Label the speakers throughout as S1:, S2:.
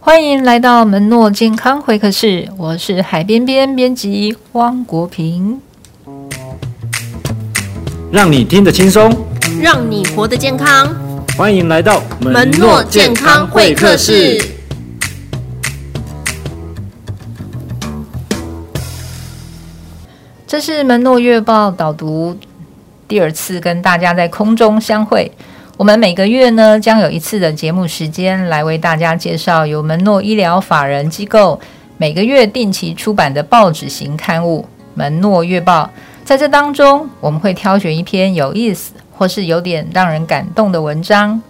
S1: 欢迎来到门诺健康会客室，我是海边边编辑汪国平，
S2: 让你听得轻松，
S3: 让你活得健康。
S2: 欢迎来到
S3: 门诺健康会客室。
S1: 这是门诺月报导读第二次跟大家在空中相会。我们每个月呢，将有一次的节目时间来为大家介绍由门诺医疗法人机构每个月定期出版的报纸型刊物《门诺月报》。在这当中，我们会挑选一篇有意思或是有点让人感动的文章。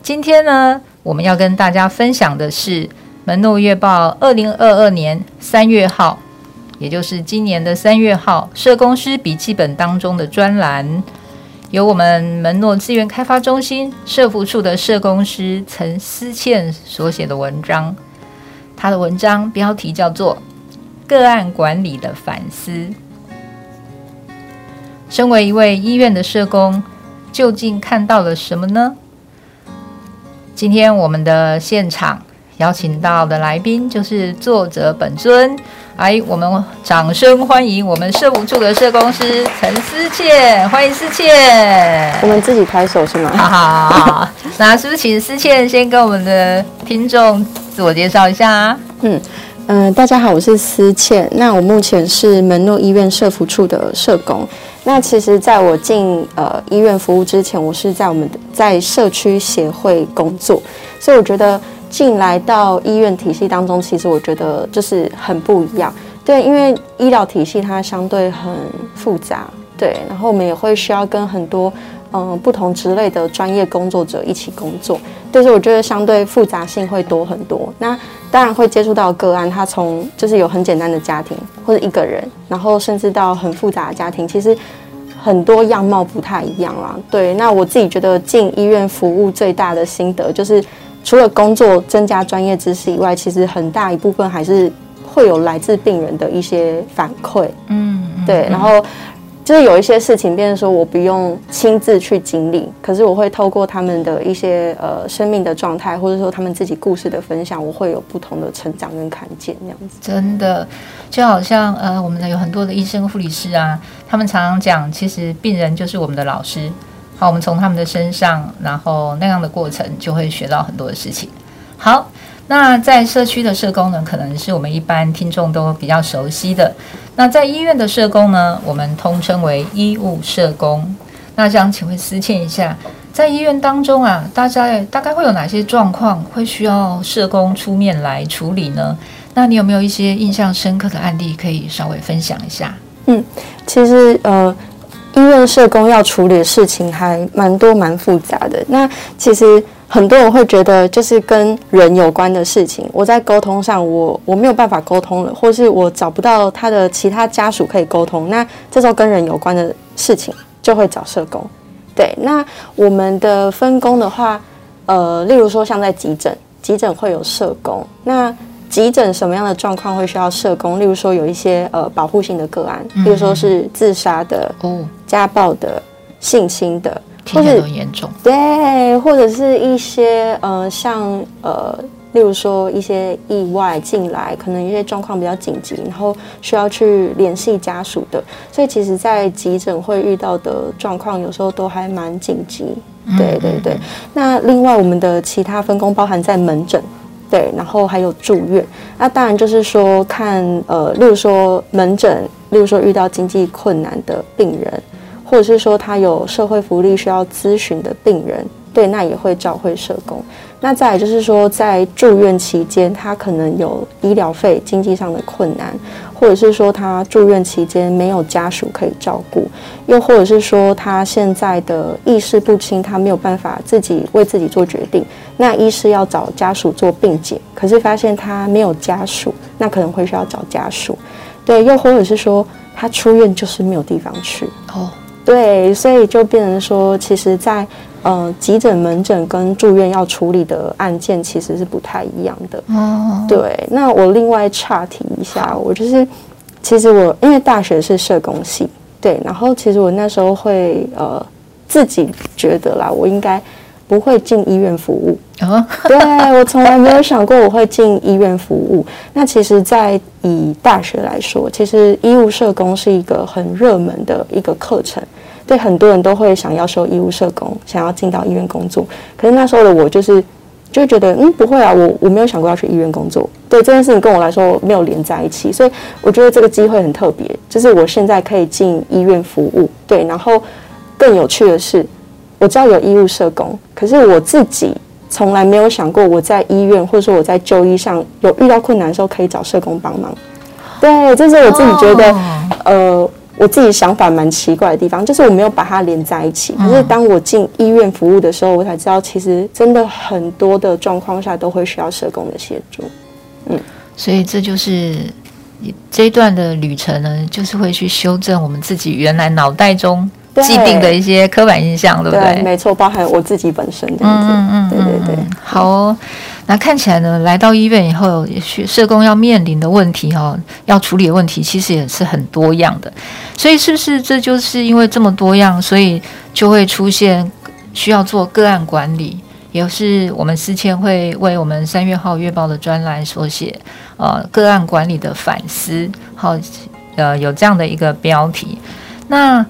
S1: 今天呢，我们要跟大家分享的是《门诺月报》二零二二年三月号，也就是今年的三月号社工师笔记本当中的专栏。由我们门诺资源开发中心社福处的社工师陈思倩所写的文章，他的文章标题叫做《个案管理的反思》。身为一位医院的社工，究竟看到了什么呢？今天我们的现场邀请到的来宾就是作者本尊。来，我们掌声欢迎我们社务处的社工师陈思倩，欢迎思倩。
S4: 我们自己拍手是吗？
S1: 好好好，那是不是请思倩先跟我们的听众自我介绍一下啊？
S4: 嗯嗯、呃，大家好，我是思倩。那我目前是门诺医院社服处的社工。那其实，在我进呃医院服务之前，我是在我们在社区协会工作，所以我觉得。进来到医院体系当中，其实我觉得就是很不一样，对，因为医疗体系它相对很复杂，对，然后我们也会需要跟很多嗯、不同职类的专业工作者一起工作，但是我觉得相对复杂性会多很多。那当然会接触到个案，他从就是有很简单的家庭或者一个人，然后甚至到很复杂的家庭，其实很多样貌不太一样啦。对，那我自己觉得进医院服务最大的心得就是。除了工作增加专业知识以外，其实很大一部分还是会有来自病人的一些反馈。嗯，对。然后就是有一些事情，变成说我不用亲自去经历，可是我会透过他们的一些呃生命的状态，或者说他们自己故事的分享，我会有不同的成长跟看见。这样子，
S1: 真的就好像呃，我们的有很多的医生、护理师啊，他们常常讲，其实病人就是我们的老师。好，我们从他们的身上，然后那样的过程就会学到很多的事情。好，那在社区的社工呢，可能是我们一般听众都比较熟悉的。那在医院的社工呢，我们通称为医务社工。那想请问思倩一下，在医院当中啊，大家大概会有哪些状况会需要社工出面来处理呢？那你有没有一些印象深刻的案例可以稍微分享一下？
S4: 嗯，其实呃。医院社工要处理的事情还蛮多蛮复杂的。那其实很多人会觉得，就是跟人有关的事情，我在沟通上我我没有办法沟通了，或是我找不到他的其他家属可以沟通。那这时候跟人有关的事情就会找社工。对，那我们的分工的话，呃，例如说像在急诊，急诊会有社工。那急诊什么样的状况会需要社工？例如说有一些呃保护性的个案，例如说是自杀的、哦、家暴的、性侵的，
S1: 或者很严重。
S4: 对，或者是一些呃像呃，例如说一些意外进来，可能一些状况比较紧急，然后需要去联系家属的。所以其实，在急诊会遇到的状况，有时候都还蛮紧急。对对对。那另外，我们的其他分工包含在门诊。对，然后还有住院，那当然就是说看呃，例如说门诊，例如说遇到经济困难的病人，或者是说他有社会福利需要咨询的病人，对，那也会召会社工。那再来就是说，在住院期间，他可能有医疗费经济上的困难，或者是说他住院期间没有家属可以照顾，又或者是说他现在的意识不清，他没有办法自己为自己做决定。那医师要找家属做病检，可是发现他没有家属，那可能会需要找家属。对，又或者是说他出院就是没有地方去。哦，对，所以就变成说，其实在。呃，急诊、门诊跟住院要处理的案件其实是不太一样的。哦，对。那我另外岔题一下，我就是，其实我因为大学是社工系，对，然后其实我那时候会呃自己觉得啦，我应该不会进医院服务。
S1: 啊，
S4: 对，我从来没有想过我会进医院服务。那其实，在以大学来说，其实医务社工是一个很热门的一个课程。对，很多人都会想要修医务社工，想要进到医院工作。可是那时候的我就是。就觉得嗯，不会啊，我我没有想过要去医院工作，对，这件事情跟我来说没有连在一起，所以我觉得这个机会很特别，就是我现在可以进医院服务，对，然后更有趣的是，我知道有医务社工，可是我自己从来没有想过我在医院或者说我在就医上有遇到困难的时候可以找社工帮忙，对，这是我自己觉得、哦、呃。我自己想法蛮奇怪的地方，就是我没有把它连在一起。可是当我进医院服务的时候，我才知道，其实真的很多的状况下都会需要社工的协助。嗯，
S1: 所以这就是这一段的旅程呢，就是会去修正我们自己原来脑袋中既定的一些刻板印象，对，不对？
S4: 对，没错，包含我自己本身这样子。嗯嗯，对对对，
S1: 好哦。那看起来呢，来到医院以后，社工要面临的问题哈、哦，要处理的问题，其实也是很多样的。所以，是不是这就是因为这么多样，所以就会出现需要做个案管理？也是我们思谦会为我们三月号月报的专栏所写，呃，个案管理的反思，好，呃，有这样的一个标题。那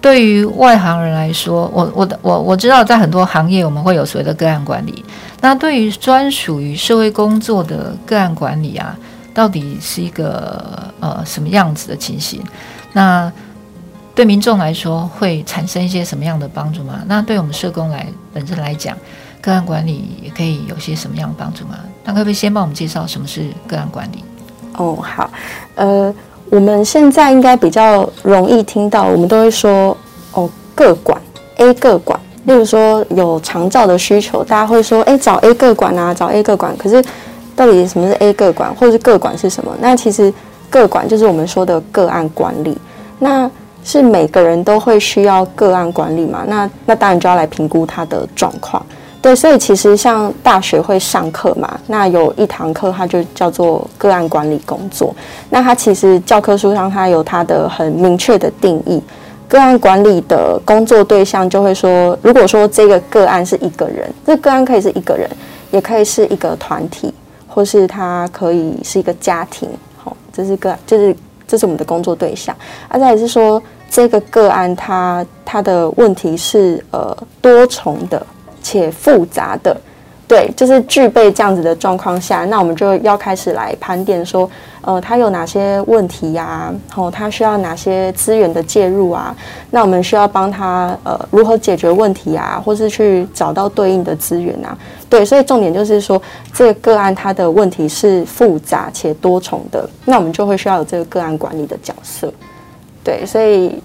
S1: 对于外行人来说，我我我我知道，在很多行业我们会有所谓的个案管理。那对于专属于社会工作的个案管理啊，到底是一个呃什么样子的情形？那对民众来说会产生一些什么样的帮助吗？那对我们社工来本身来讲，个案管理也可以有些什么样的帮助吗？那可不可以先帮我们介绍什么是个案管理？
S4: 哦，好，呃。我们现在应该比较容易听到，我们都会说哦，个管 A 个管，例如说有长照的需求，大家会说，哎，找 A 个管啊，找 A 个管。可是到底什么是 A 个管，或者是个管是什么？那其实个管就是我们说的个案管理，那是每个人都会需要个案管理嘛？那那当然就要来评估他的状况。对，所以其实像大学会上课嘛，那有一堂课它就叫做个案管理工作。那它其实教科书上它有它的很明确的定义，个案管理的工作对象就会说，如果说这个个案是一个人，这个案可以是一个人，也可以是一个团体，或是它可以是一个家庭。好，这是个就是这是我们的工作对象。啊，再来是说这个个案它它的问题是呃多重的。且复杂的，对，就是具备这样子的状况下，那我们就要开始来盘点说，呃，他有哪些问题呀、啊？然后他需要哪些资源的介入啊？那我们需要帮他呃如何解决问题啊？或是去找到对应的资源啊？对，所以重点就是说，这个个案它的问题是复杂且多重的，那我们就会需要有这个个案管理的角色。对，所以。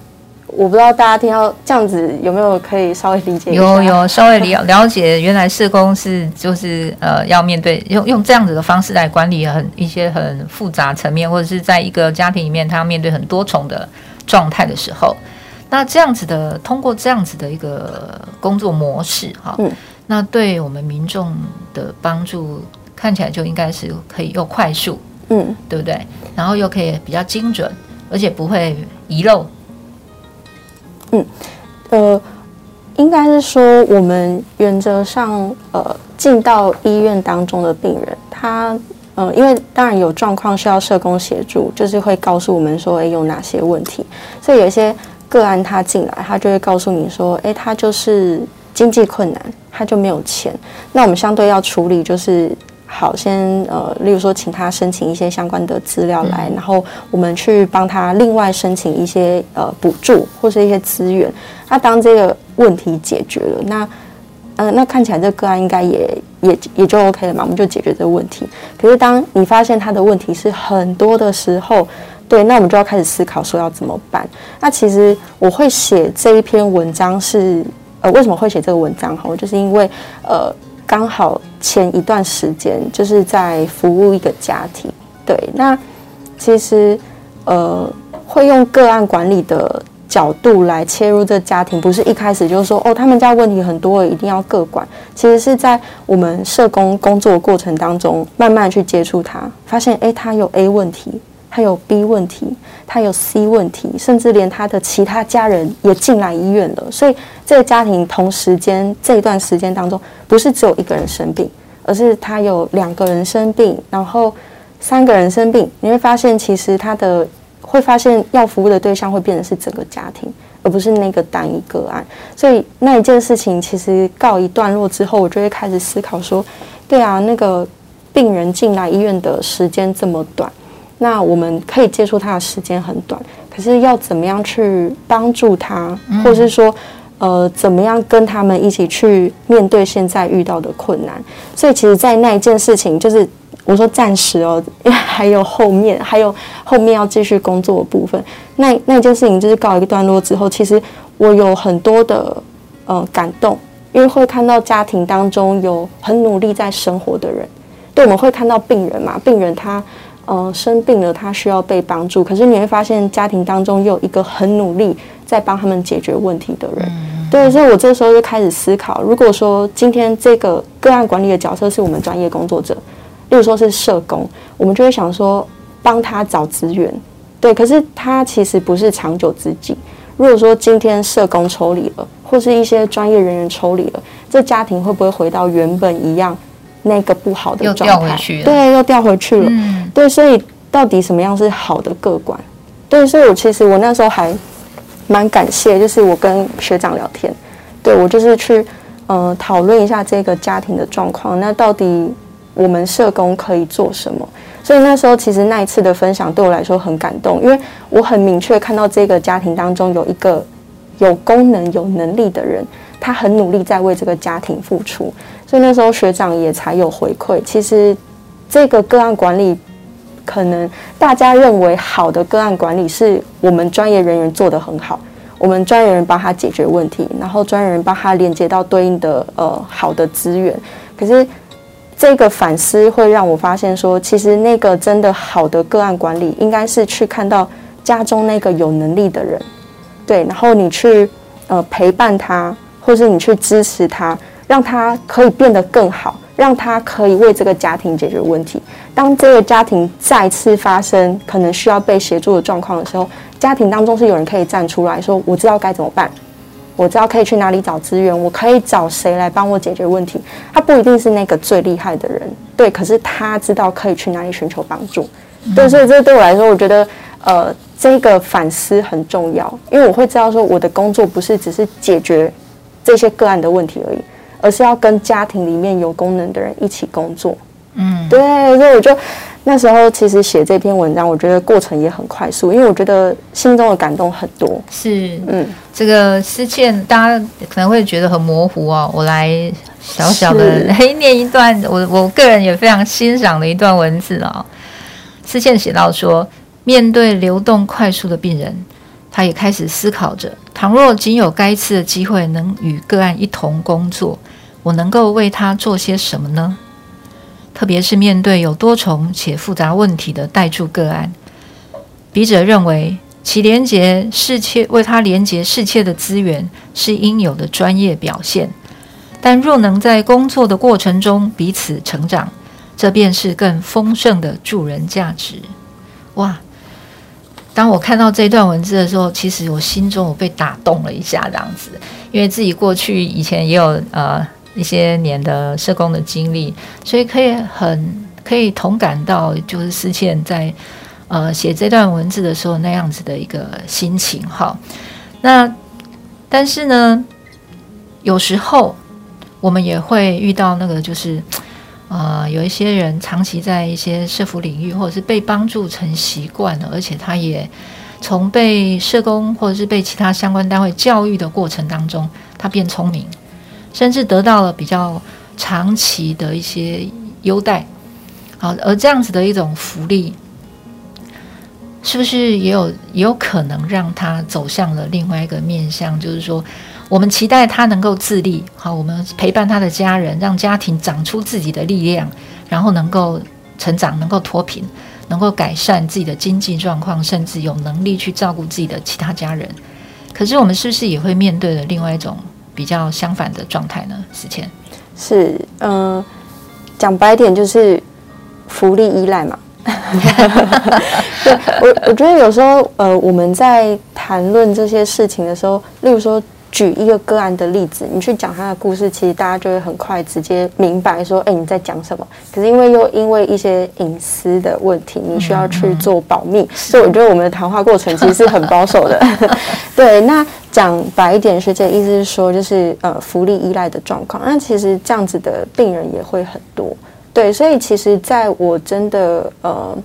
S4: 我不知道大家听到这样子有没有可以稍微理解一下？
S1: 有有稍微了了解，原来社工是就是呃要面对用用这样子的方式来管理很一些很复杂层面，或者是在一个家庭里面，他要面对很多重的状态的时候，那这样子的通过这样子的一个工作模式哈，嗯，那对我们民众的帮助看起来就应该是可以又快速，嗯，对不对？然后又可以比较精准，而且不会遗漏。
S4: 嗯，呃，应该是说，我们原则上，呃，进到医院当中的病人，他，呃，因为当然有状况需要社工协助，就是会告诉我们说，诶，有哪些问题。所以有一些个案他进来，他就会告诉你说，诶，他就是经济困难，他就没有钱。那我们相对要处理就是。好，先呃，例如说，请他申请一些相关的资料来，然后我们去帮他另外申请一些呃补助或是一些资源。那当这个问题解决了，那呃，那看起来这个个案应该也也也就 OK 了嘛，我们就解决这个问题。可是当你发现他的问题是很多的时候，对，那我们就要开始思考说要怎么办。那其实我会写这一篇文章是呃，为什么会写这个文章？哈，就是因为呃。刚好前一段时间就是在服务一个家庭，对，那其实呃会用个案管理的角度来切入这家庭，不是一开始就说哦他们家问题很多，一定要个管。其实是在我们社工工作过程当中，慢慢去接触他，发现诶他有 A 问题，他有 B 问题，他有 C 问题，甚至连他的其他家人也进来医院了。所以这个家庭同时间这一段时间当中，不是只有一个人生病，而是他有两个人生病，然后三个人生病。你会发现，其实他的会发现要服务的对象会变成是整个家庭，而不是那个单一个案。所以那一件事情其实告一段落之后，我就会开始思考说，对啊，那个。病人进来医院的时间这么短，那我们可以接触他的时间很短，可是要怎么样去帮助他，或者是说，呃，怎么样跟他们一起去面对现在遇到的困难？所以，其实，在那一件事情，就是我说暂时哦，因为还有后面，还有后面要继续工作的部分。那那件事情就是告一个段落之后，其实我有很多的呃感动，因为会看到家庭当中有很努力在生活的人。对，我们会看到病人嘛，病人他呃生病了，他需要被帮助。可是你会发现，家庭当中又有一个很努力在帮他们解决问题的人。对，所以我这时候就开始思考，如果说今天这个个案管理的角色是我们专业工作者，例如说是社工，我们就会想说帮他找资源。对，可是他其实不是长久之计。如果说今天社工抽离了，或是一些专业人员抽离了，这家庭会不会回到原本一样？那个不好的状态，对，又掉回去了。嗯，对，所以到底什么样是好的个管？对，所以我其实我那时候还蛮感谢，就是我跟学长聊天，对，我就是去呃讨论一下这个家庭的状况。那到底我们社工可以做什么？所以那时候其实那一次的分享对我来说很感动，因为我很明确看到这个家庭当中有一个有功能、有能力的人。他很努力在为这个家庭付出，所以那时候学长也才有回馈。其实这个个案管理，可能大家认为好的个案管理是我们专业人员做得很好，我们专业人帮他解决问题，然后专业人帮他连接到对应的呃好的资源。可是这个反思会让我发现说，其实那个真的好的个案管理，应该是去看到家中那个有能力的人，对，然后你去呃陪伴他。或是你去支持他，让他可以变得更好，让他可以为这个家庭解决问题。当这个家庭再次发生可能需要被协助的状况的时候，家庭当中是有人可以站出来说：“我知道该怎么办，我知道可以去哪里找资源，我可以找谁来帮我解决问题。”他不一定是那个最厉害的人，对，可是他知道可以去哪里寻求帮助。对，所以这对我来说，我觉得呃，这个反思很重要，因为我会知道说，我的工作不是只是解决。这些个案的问题而已，而是要跟家庭里面有功能的人一起工作。嗯，对，所以我就那时候其实写这篇文章，我觉得过程也很快速，因为我觉得心中的感动很多。
S1: 是，嗯，这个思倩大家可能会觉得很模糊哦，我来小小的来 念一段，我我个人也非常欣赏的一段文字哦。思倩写到说，面对流动快速的病人。他也开始思考着：倘若仅有该次的机会能与个案一同工作，我能够为他做些什么呢？特别是面对有多重且复杂问题的待助个案，笔者认为其连结世切为他连结世切的资源是应有的专业表现。但若能在工作的过程中彼此成长，这便是更丰盛的助人价值。哇！当我看到这段文字的时候，其实我心中我被打动了一下，这样子，因为自己过去以前也有呃一些年的社工的经历，所以可以很可以同感到，就是思倩在呃写这段文字的时候那样子的一个心情哈。那但是呢，有时候我们也会遇到那个就是。呃，有一些人长期在一些社福领域，或者是被帮助成习惯了，而且他也从被社工或者是被其他相关单位教育的过程当中，他变聪明，甚至得到了比较长期的一些优待。好，而这样子的一种福利，是不是也有也有可能让他走向了另外一个面向，就是说，我们期待他能够自立，好，我们陪伴他的家人，让家庭长出自己的力量，然后能够成长，能够脱贫，能够改善自己的经济状况，甚至有能力去照顾自己的其他家人。可是我们是不是也会面对的另外一种比较相反的状态呢？思倩
S4: 是，嗯、呃，讲白点就是福利依赖嘛。对我，我觉得有时候呃，我们在谈论这些事情的时候，例如说。举一个个案的例子，你去讲他的故事，其实大家就会很快直接明白说，哎，你在讲什么？可是因为又因为一些隐私的问题，你需要去做保密，所以我觉得我们的谈话过程其实是很保守的。对，那讲白一点，学姐意思是说，就是呃，福利依赖的状况。那其实这样子的病人也会很多。对，所以其实在我真的呃，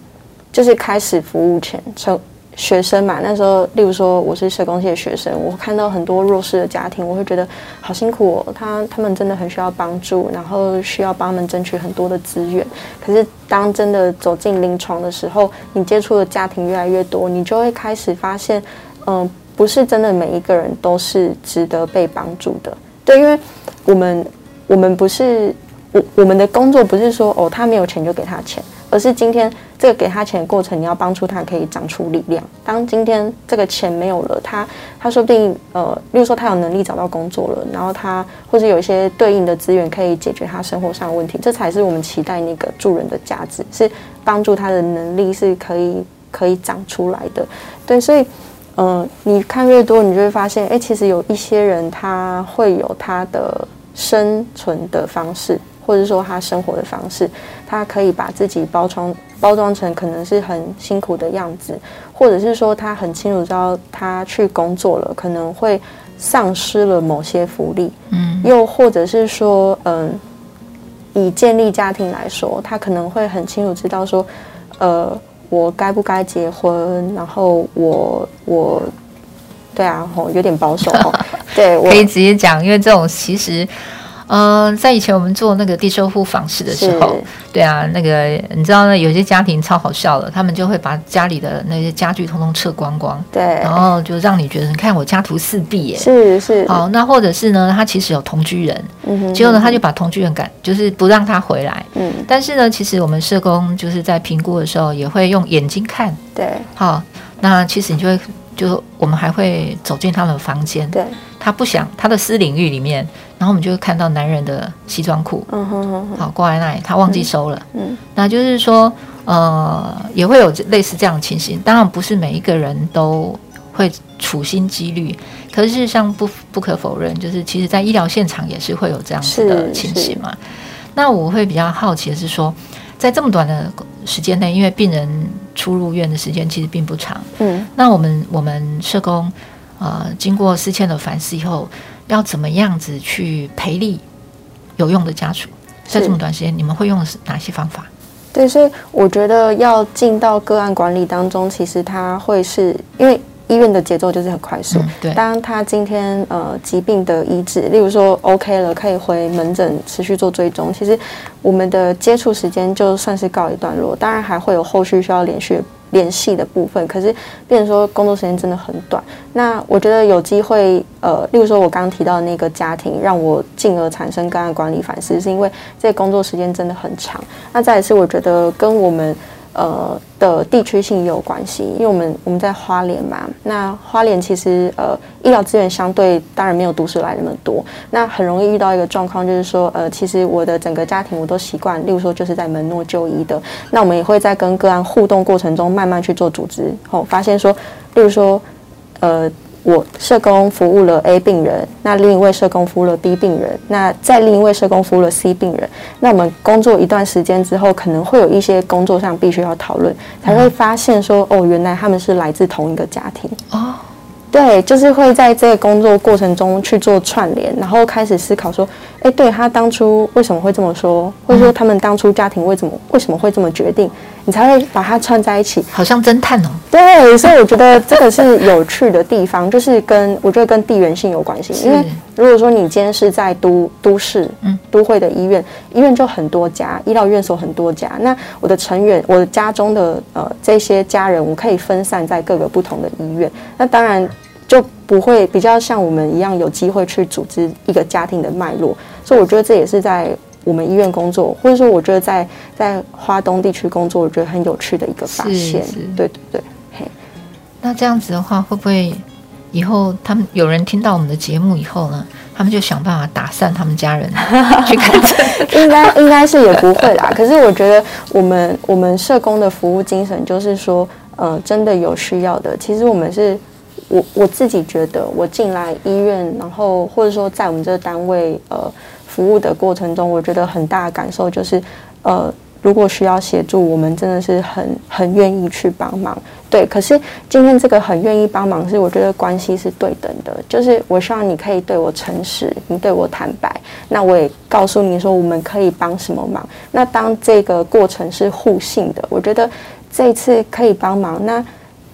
S4: 就是开始服务前，从学生嘛，那时候，例如说我是社工系的学生，我看到很多弱势的家庭，我会觉得好辛苦哦。他他们真的很需要帮助，然后需要帮他们争取很多的资源。可是当真的走进临床的时候，你接触的家庭越来越多，你就会开始发现，嗯、不是真的每一个人都是值得被帮助的。对，因为我们我们不是我我们的工作不是说哦，他没有钱就给他钱。而是今天这个给他钱的过程，你要帮助他可以长出力量。当今天这个钱没有了，他他说不定呃，例如说他有能力找到工作了，然后他或者有一些对应的资源可以解决他生活上的问题，这才是我们期待那个助人的价值，是帮助他的能力是可以可以长出来的。对，所以嗯、你看越多，你就会发现，哎，其实有一些人他会有他的生存的方式。或者说他生活的方式，他可以把自己包装包装成可能是很辛苦的样子，或者是说他很清楚知道他去工作了可能会丧失了某些福利，嗯，又或者是说，嗯，以建立家庭来说，他可能会很清楚知道说，呃，我该不该结婚，然后我我，对啊，吼，有点保守哦，对，我
S1: 可以直接讲，因为这种其实。嗯、呃，在以前我们做那个低收入访视的时候，对啊，那个你知道呢，有些家庭超好笑的，他们就会把家里的那些家具通通撤光光，
S4: 对，
S1: 然后就让你觉得，你看我家徒四壁耶，
S4: 是是。
S1: 好，那或者是呢，他其实有同居人，嗯哼，结果呢，他就把同居人赶，就是不让他回来，嗯。但是呢，其实我们社工就是在评估的时候，也会用眼睛看，
S4: 对。
S1: 好，那其实你就会，就我们还会走进他们的房间，
S4: 对。
S1: 他不想他的私领域里面，然后我们就会看到男人的西装裤，嗯哼哼，好挂在那里，他忘记收了，嗯，那就是说，呃，也会有类似这样的情形。当然不是每一个人都会处心积虑，可是事实上不不可否认，就是其实在医疗现场也是会有这样子的情形嘛。那我会比较好奇的是说，在这么短的时间内，因为病人出入院的时间其实并不长，嗯，那我们我们社工。呃，经过思倩的反思以后，要怎么样子去培力有用的家属？在这么短时间，你们会用哪些方法？
S4: 对，所以我觉得要进到个案管理当中，其实它会是因为医院的节奏就是很快速。嗯、对，当他今天呃疾病的医治，例如说 OK 了，可以回门诊持续做追踪，其实我们的接触时间就算是告一段落。当然还会有后续需要连续。联系的部分，可是变成说工作时间真的很短。那我觉得有机会，呃，例如说我刚刚提到的那个家庭，让我进而产生个案管理反思，是因为这工作时间真的很长。那再一次我觉得跟我们。呃的地区性也有关系，因为我们我们在花莲嘛，那花莲其实呃医疗资源相对当然没有都市来那么多，那很容易遇到一个状况，就是说呃其实我的整个家庭我都习惯，例如说就是在门诺就医的，那我们也会在跟个案互动过程中慢慢去做组织，后、哦、发现说，例如说呃。我社工服务了 A 病人，那另一位社工服务了 B 病人，那再另一位社工服务了 C 病人。那我们工作一段时间之后，可能会有一些工作上必须要讨论，才会发现说，哦，原来他们是来自同一个家庭。哦。对，就是会在这个工作过程中去做串联，然后开始思考说，哎，对他当初为什么会这么说，或者说他们当初家庭为什么为什么会这么决定，你才会把它串在一起，
S1: 好像侦探哦。
S4: 对，所以我觉得这个是有趣的地方，就是跟我觉得跟地缘性有关系，因为如果说你今天是在都都市，嗯，都会的医院，医院就很多家，医疗院所很多家，那我的成员，我的家中的呃这些家人，我可以分散在各个不同的医院，那当然。就不会比较像我们一样有机会去组织一个家庭的脉络，所以我觉得这也是在我们医院工作，或者说我觉得在在华东地区工作，我觉得很有趣的一个发现。对对对，嘿。
S1: 那这样子的话，会不会以后他们有人听到我们的节目以后呢，他们就想办法打散他们家人 去看
S4: 应该应该是也不会啦。可是我觉得我们我们社工的服务精神就是说，呃，真的有需要的，其实我们是。我我自己觉得，我进来医院，然后或者说在我们这个单位呃服务的过程中，我觉得很大的感受就是，呃，如果需要协助，我们真的是很很愿意去帮忙。对，可是今天这个很愿意帮忙，是我觉得关系是对等的，就是我希望你可以对我诚实，你对我坦白，那我也告诉你说我们可以帮什么忙。那当这个过程是互信的，我觉得这次可以帮忙，那。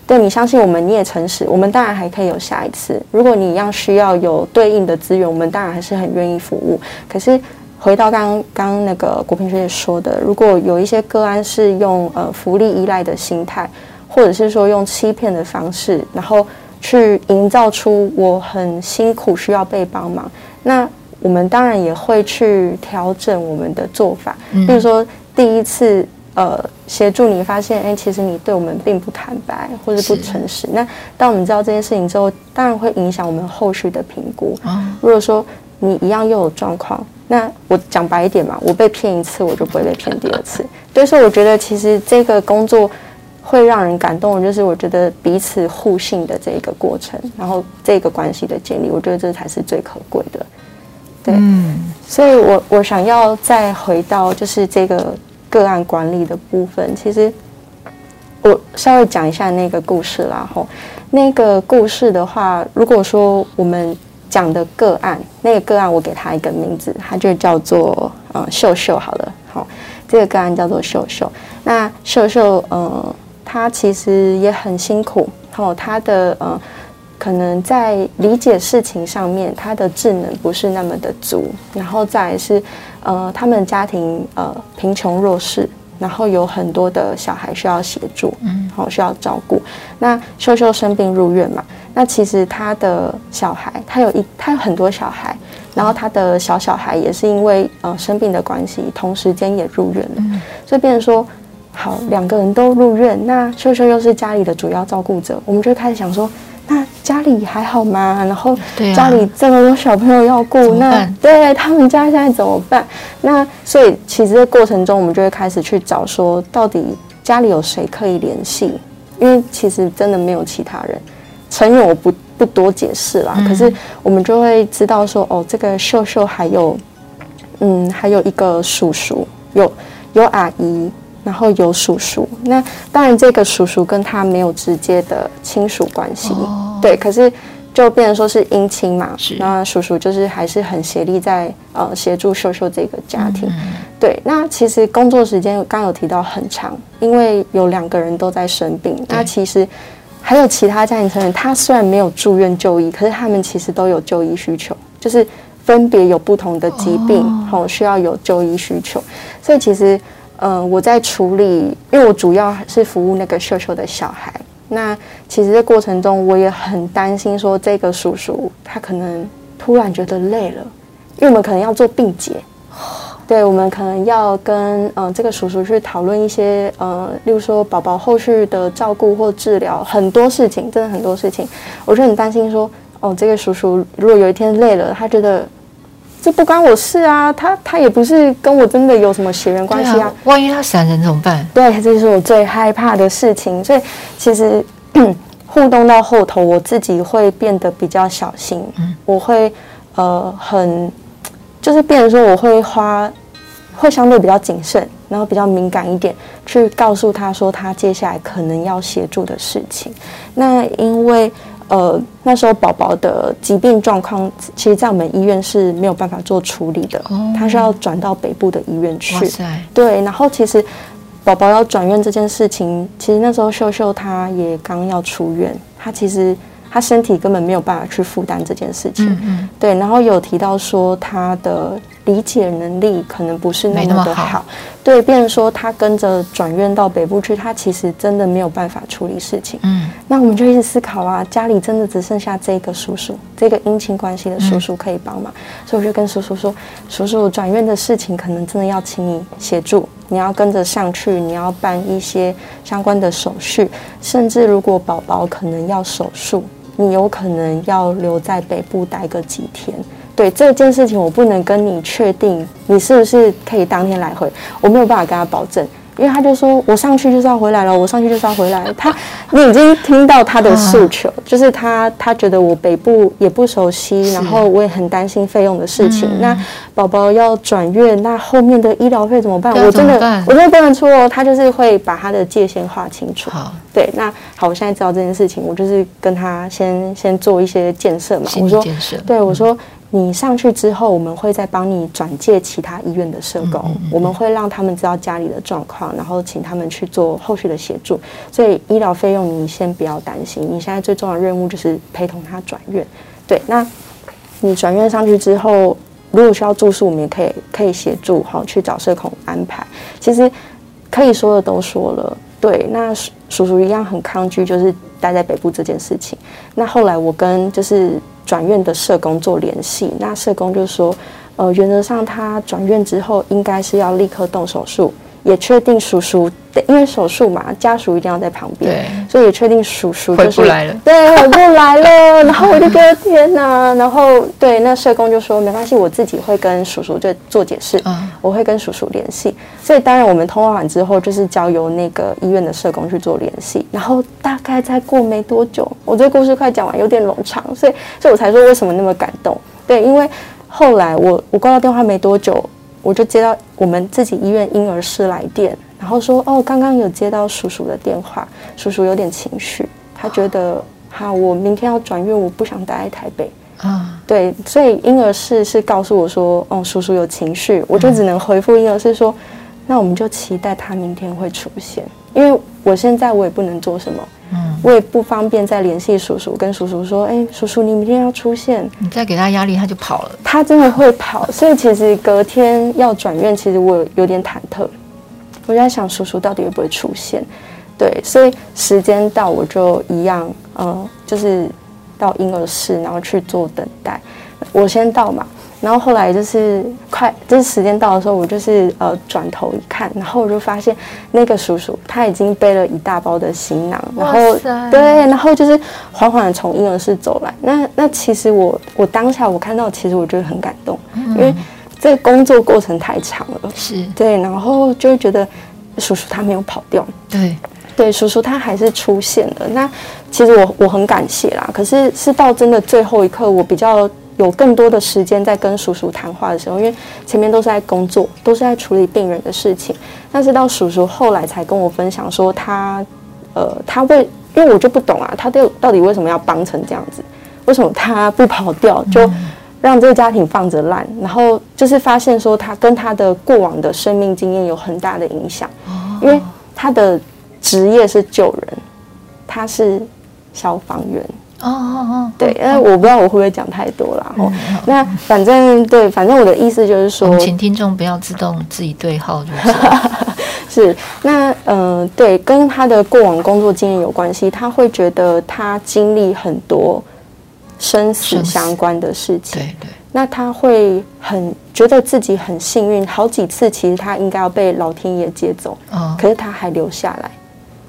S4: 对，你相信我们，你也诚实，我们当然还可以有下一次。如果你一样需要有对应的资源，我们当然还是很愿意服务。可是回到刚刚刚那个国平学姐说的，如果有一些个案是用呃福利依赖的心态，或者是说用欺骗的方式，然后去营造出我很辛苦需要被帮忙，那我们当然也会去调整我们的做法。比如说第一次。呃，协助你发现，哎，其实你对我们并不坦白，或者不诚实。那当我们知道这件事情之后，当然会影响我们后续的评估。哦、如果说你一样又有状况，那我讲白一点嘛，我被骗一次，我就不会被骗第二次。对，所以我觉得其实这个工作会让人感动，就是我觉得彼此互信的这一个过程，然后这个关系的建立，我觉得这才是最可贵的。对，嗯、所以我我想要再回到就是这个。个案管理的部分，其实我稍微讲一下那个故事啦。吼，那个故事的话，如果说我们讲的个案，那个个案我给他一个名字，他就叫做呃秀秀好了。好，这个个案叫做秀秀。那秀秀，呃，他其实也很辛苦。吼，他的呃，可能在理解事情上面，他的智能不是那么的足。然后再来是。呃，他们家庭呃贫穷弱势，然后有很多的小孩需要协助，嗯，好需要照顾。那秀秀生病入院嘛，那其实他的小孩，他有一他有很多小孩，然后他的小小孩也是因为呃生病的关系，同时间也入院了，嗯，所以变成说，好两个人都入院，那秀秀又是家里的主要照顾者，我们就开始想说。那家里还好吗？然后家里这么多小朋友要顾，那对他们家现在怎么办？那所以其实这过程中，我们就会开始去找说，到底家里有谁可以联系？因为其实真的没有其他人。成员我不不多解释啦，可是我们就会知道说，哦，这个秀秀还有，嗯，还有一个叔叔，有有阿姨。然后有叔叔，那当然这个叔叔跟他没有直接的亲属关系，哦、对，可是就变成说是姻亲嘛。是那叔叔就是还是很协力在呃协助秀秀这个家庭。嗯、对，那其实工作时间刚有提到很长，因为有两个人都在生病。那其实还有其他家庭成员，他虽然没有住院就医，可是他们其实都有就医需求，就是分别有不同的疾病，好、哦、需要有就医需求，所以其实。嗯、呃，我在处理，因为我主要是服务那个秀秀的小孩。那其实这过程中，我也很担心说，这个叔叔他可能突然觉得累了，因为我们可能要做病检，对，我们可能要跟嗯、呃、这个叔叔去讨论一些呃，例如说宝宝后续的照顾或治疗，很多事情，真的很多事情，我就很担心说，哦，这个叔叔如果有一天累了，他觉得。这不关我事啊，他他也不是跟我真的有什么血缘关系啊。啊
S1: 万一他闪人怎么办？
S4: 对，这是我最害怕的事情。所以其实 互动到后头，我自己会变得比较小心。嗯，我会呃很就是变成说，我会花会相对比较谨慎，然后比较敏感一点，去告诉他说他接下来可能要协助的事情。那因为。呃，那时候宝宝的疾病状况，其实在我们医院是没有办法做处理的，哦、他是要转到北部的医院去。对，然后其实宝宝要转院这件事情，其实那时候秀秀她也刚要出院，她其实她身体根本没有办法去负担这件事情。嗯嗯对，然后有提到说他的。理解能力可能不是那么的好，好对，变成说他跟着转院到北部去，他其实真的没有办法处理事情。嗯，那我们就一直思考啊，家里真的只剩下这个叔叔，这个姻亲关系的叔叔可以帮忙，嗯、所以我就跟叔叔说，叔叔转院的事情可能真的要请你协助，你要跟着上去，你要办一些相关的手续，甚至如果宝宝可能要手术。你有可能要留在北部待个几天。对这件事情，我不能跟你确定你是不是可以当天来回，我没有办法跟他保证。因为他就说，我上去就是要回来了，我上去就是要回来。他，你已经听到他的诉求，就是他他觉得我北部也不熟悉，然后我也很担心费用的事情。那宝宝要转院，那后面的医疗费怎么办？我真的我真的不能出哦。他就是会把他的界限划清楚。好，对，那好，我现在知道这件事情，我就是跟他先先做一些建设嘛。我说，对，我说。你上去之后，我们会再帮你转介其他医院的社工，嗯嗯嗯、我们会让他们知道家里的状况，然后请他们去做后续的协助。所以医疗费用你先不要担心，你现在最重要的任务就是陪同他转院。对，那你转院上去之后，如果需要住宿，我们也可以可以协助，哈去找社恐安排。其实可以说的都说了，对，那叔叔一样很抗拒，就是待在北部这件事情。那后来我跟就是。转院的社工做联系，那社工就说，呃，原则上他转院之后应该是要立刻动手术，也确定叔叔，因为手术嘛，家属一定要在旁边，对，所以也确定叔叔就是
S1: 回不来了，
S4: 对，回不来了。然后我就觉得天哪，然后对，那社工就说没关系，我自己会跟叔叔就做解释，嗯，我会跟叔叔联系。所以当然我们通话完之后，就是交由那个医院的社工去做联系，然后大概再过没多久，我这故事快讲完，有点冗长，所以所以我才说为什么那么感动。对，因为后来我我挂到电话没多久。我就接到我们自己医院婴儿室来电，然后说：“哦，刚刚有接到叔叔的电话，叔叔有点情绪，他觉得哈，我明天要转院，我不想待在台北啊。”对，所以婴儿室是告诉我说：“哦，叔叔有情绪。”我就只能回复婴儿室说：“那我们就期待他明天会出现，因为我现在我也不能做什么。”嗯，我也不方便再联系叔叔，跟叔叔说：“哎，叔叔，你明天要出现。”
S1: 你再给他压力，他就跑了。
S4: 他真的会跑，所以其实隔天要转院，其实我有点忐忑。我在想，叔叔到底会不会出现？对，所以时间到，我就一样，嗯，就是到婴儿室，然后去做等待。我先到嘛。然后后来就是快，就是时间到的时候，我就是呃转头一看，然后我就发现那个叔叔他已经背了一大包的行囊，然后对，然后就是缓缓的从婴儿室走来。那那其实我我当下我看到，其实我觉得很感动，因为这个工作过程太长了，是对，然后就会觉得叔叔他没有跑掉，对对，叔叔他还是出现了。那其实我我很感谢啦，可是是到真的最后一刻，我比较。有更多的时间在跟叔叔谈话的时候，因为前面都是在工作，都是在处理病人的事情。但是到叔叔后来才跟我分享说他，呃，他为，因为我就不懂啊，他到到底为什么要帮成这样子？为什么他不跑掉，就让这个家庭放着烂？然后就是发现说，他跟他的过往的生命经验有很大的影响，因为他的职业是救人，他是消防员。哦哦哦，对，因为我不知道我会不会讲太多啦。哦，那反正对，反正我的意思就是说，
S1: 请听众不要自动自己对号入
S4: 座。是，那嗯、呃，对，跟他的过往工作经验有关系，他会觉得他经历很多生死相关的事情。对对，那他会很觉得自己很幸运，好几次其实他应该要被老天爷接走，哦，可是他还留下来。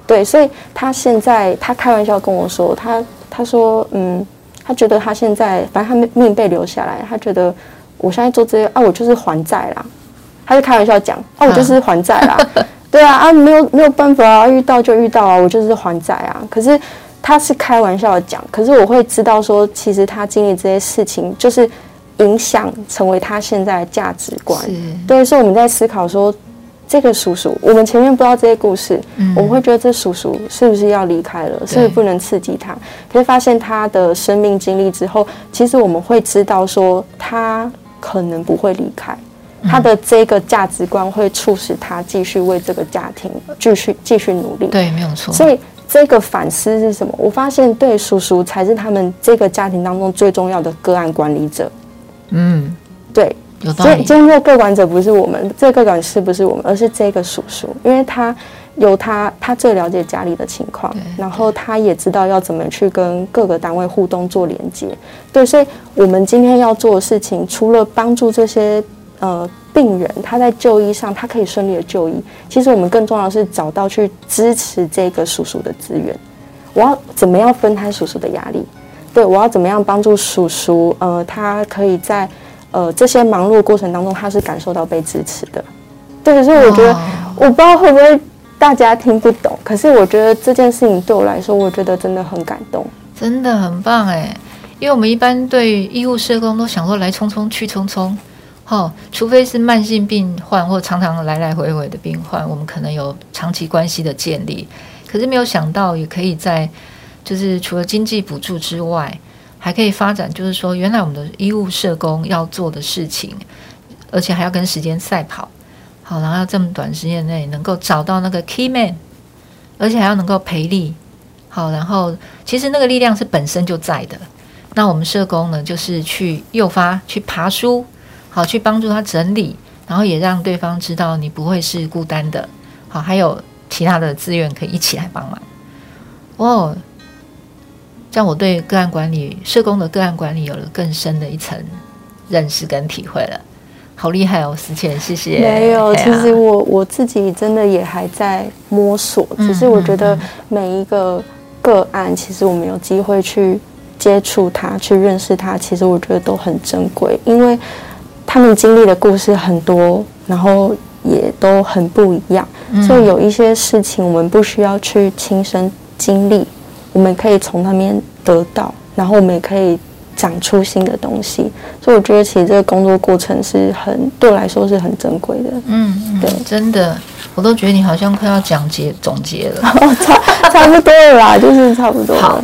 S4: 对，所以他现在他开玩笑跟我说他。他说：“嗯，他觉得他现在反正他命被留下来，他觉得我现在做这些啊，我就是还债啦。他就开玩笑讲：啊，我就是还债啦。对啊，啊，没有没有办法啊，遇到就遇到啊，我就是还债啊。可是他是开玩笑讲，可是我会知道说，其实他经历这些事情，就是影响成为他现在的价值观。对，所以我们在思考说。”这个叔叔，我们前面不知道这些故事，嗯、我们会觉得这叔叔是不是要离开了？对是不是不能刺激他？可是发现他的生命经历之后，其实我们会知道说，他可能不会离开，嗯、他的这个价值观会促使他继续为这个家庭继续继续努力。
S1: 对，没有错。
S4: 所以这个反思是什么？我发现，对叔叔才是他们这个家庭当中最重要的个案管理者。嗯，对。所以今天这个个管者不是我们，这个个管师不是我们，而是这个叔叔，因为他有他，他最了解家里的情况，然后他也知道要怎么去跟各个单位互动做连接。对，所以我们今天要做的事情，除了帮助这些呃病人他在就医上他可以顺利的就医，其实我们更重要的是找到去支持这个叔叔的资源。我要怎么样分摊叔叔的压力？对，我要怎么样帮助叔叔？呃，他可以在呃这些忙碌过程当中，他是感受到被支持的。对，所以我觉得，我不知道会不会大家听不懂，可是我觉得这件事情对我来说，我觉得真的很感动，
S1: 真的很棒哎。因为我们一般对医务社工都想说来匆匆去匆匆，哦，除非是慢性病患或常常来来回回的病患，我们可能有长期关系的建立，可是没有想到也可以在就是除了经济补助之外，还可以发展，就是说原来我们的医务社工要做的事情，而且还要跟时间赛跑。好，然后要这么短时间内能够找到那个 key man，而且还要能够赔力。好，然后其实那个力量是本身就在的。那我们社工呢，就是去诱发、去爬梳，好，去帮助他整理，然后也让对方知道你不会是孤单的。好，还有其他的资源可以一起来帮忙。哦，这样我对个案管理、社工的个案管理有了更深的一层认识跟体会了。好厉害哦，思倩，谢谢。
S4: 没有，其实我我自己真的也还在摸索，只是我觉得每一个个案，其实我们有机会去接触它，去认识它，其实我觉得都很珍贵，因为他们经历的故事很多，然后也都很不一样，所以有一些事情我们不需要去亲身经历，我们可以从那边得到，然后我们也可以。长出新的东西，所以我觉得其实这个工作过程是很对我来说是很珍贵的。
S1: 嗯，对，真的，我都觉得你好像快要讲结总结了，
S4: 差差不多了啦，就是差不多。
S1: 好，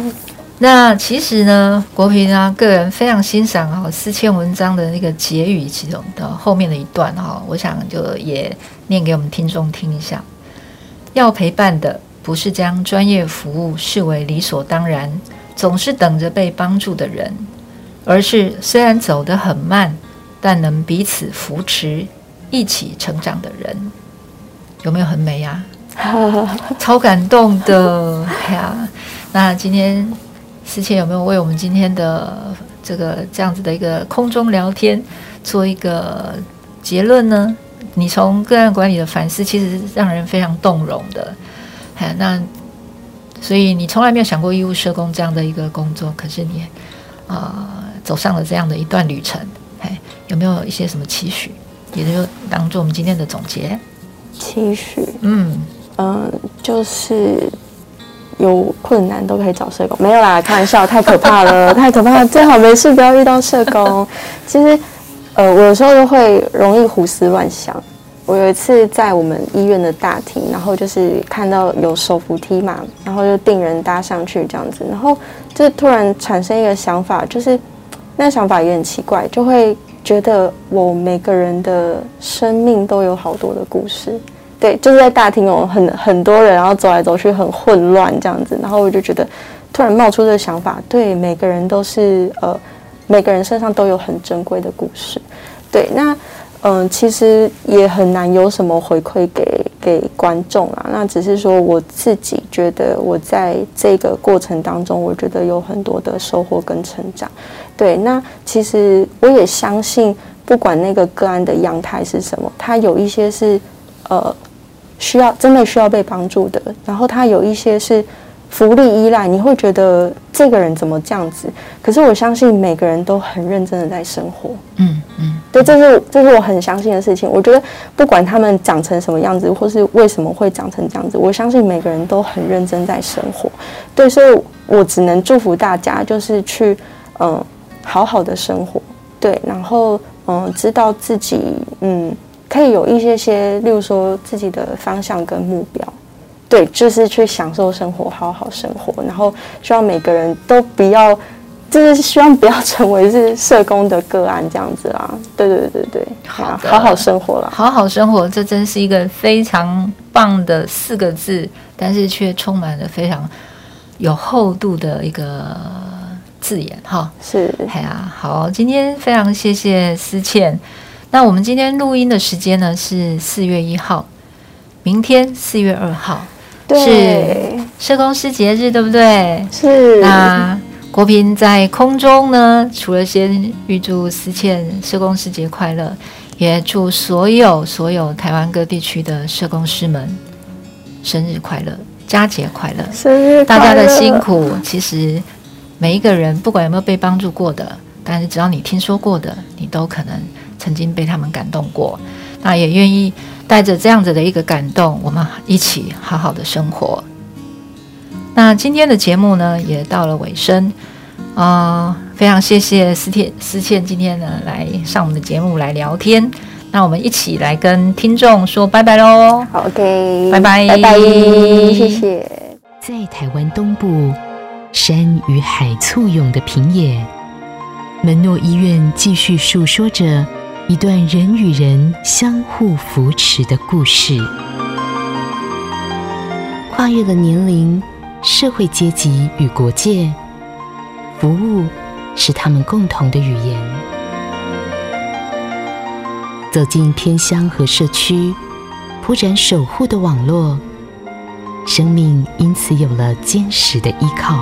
S1: 那其实呢，国平啊，个人非常欣赏哈四千文章的那个结语其中的后面的一段哈，我想就也念给我们听众听一下。要陪伴的不是将专业服务视为理所当然，总是等着被帮助的人。而是虽然走得很慢，但能彼此扶持、一起成长的人，有没有很美呀？超感动的呀！那今天思倩有没有为我们今天的这个这样子的一个空中聊天做一个结论呢？你从个案管理的反思，其实是让人非常动容的。哎，那所以你从来没有想过义务社工这样的一个工作，可是你啊。呃走上了这样的一段旅程，哎，有没有一些什么期许？也就当做我们今天的总结。
S4: 期许，嗯嗯、呃，就是有困难都可以找社工，没有啦，开玩笑，太可怕了，太可怕了，最好没事不要遇到社工。其实，呃，我有时候都会容易胡思乱想。我有一次在我们医院的大厅，然后就是看到有手扶梯嘛，然后就定人搭上去这样子，然后就突然产生一个想法，就是。那想法也很奇怪，就会觉得我每个人的生命都有好多的故事。对，就是在大厅有很很多人，然后走来走去很混乱这样子，然后我就觉得突然冒出这个想法，对，每个人都是呃，每个人身上都有很珍贵的故事。对，那。嗯，其实也很难有什么回馈给给观众啊。那只是说我自己觉得，我在这个过程当中，我觉得有很多的收获跟成长。对，那其实我也相信，不管那个个案的样态是什么，他有一些是呃需要真的需要被帮助的，然后他有一些是。福利依赖，你会觉得这个人怎么这样子？可是我相信每个人都很认真的在生活。嗯嗯，对，这是这是我很相信的事情。我觉得不管他们长成什么样子，或是为什么会长成这样子，我相信每个人都很认真在生活。对，所以我只能祝福大家，就是去嗯好好的生活。对，然后嗯知道自己嗯可以有一些些，例如说自己的方向跟目标。对，就是去享受生活，好好生活。然后希望每个人都不要，就是希望不要成为是社工的个案这样子啦。对对对对，好，好好生活啦，
S1: 好好生活，这真是一个非常棒的四个字，但是却充满了非常有厚度的一个字眼哈。是，哎呀，好，今天非常谢谢思倩。那我们今天录音的时间呢是四月一号，明天四月二号。是社工师节日，对不对？是。那国平在空中呢，除了先预祝思倩社工师节快乐，也祝所有所有台湾各地区的社工师们生日快乐，佳节快乐。生日快乐！大家的辛苦其实每一个人不管有没有被帮助过的，但是只要你听说过的，你都可能曾经被他们感动过。那也愿意带着这样子的一个感动，我们一起好好的生活。那今天的节目呢，也到了尾声啊、呃，非常谢谢思倩思倩今天呢来上我们的节目来聊天。那我们一起来跟听众说拜拜喽。
S4: 好，OK，
S1: 拜拜，
S4: 拜拜，谢谢。
S5: 在台湾东部山与海簇拥的平野，门诺医院继续述说着一段人与人相互扶持的故事，跨越了年龄、社会阶级与国界，服务是他们共同的语言。走进偏乡和社区，铺展守护的网络，生命因此有了坚实的依靠。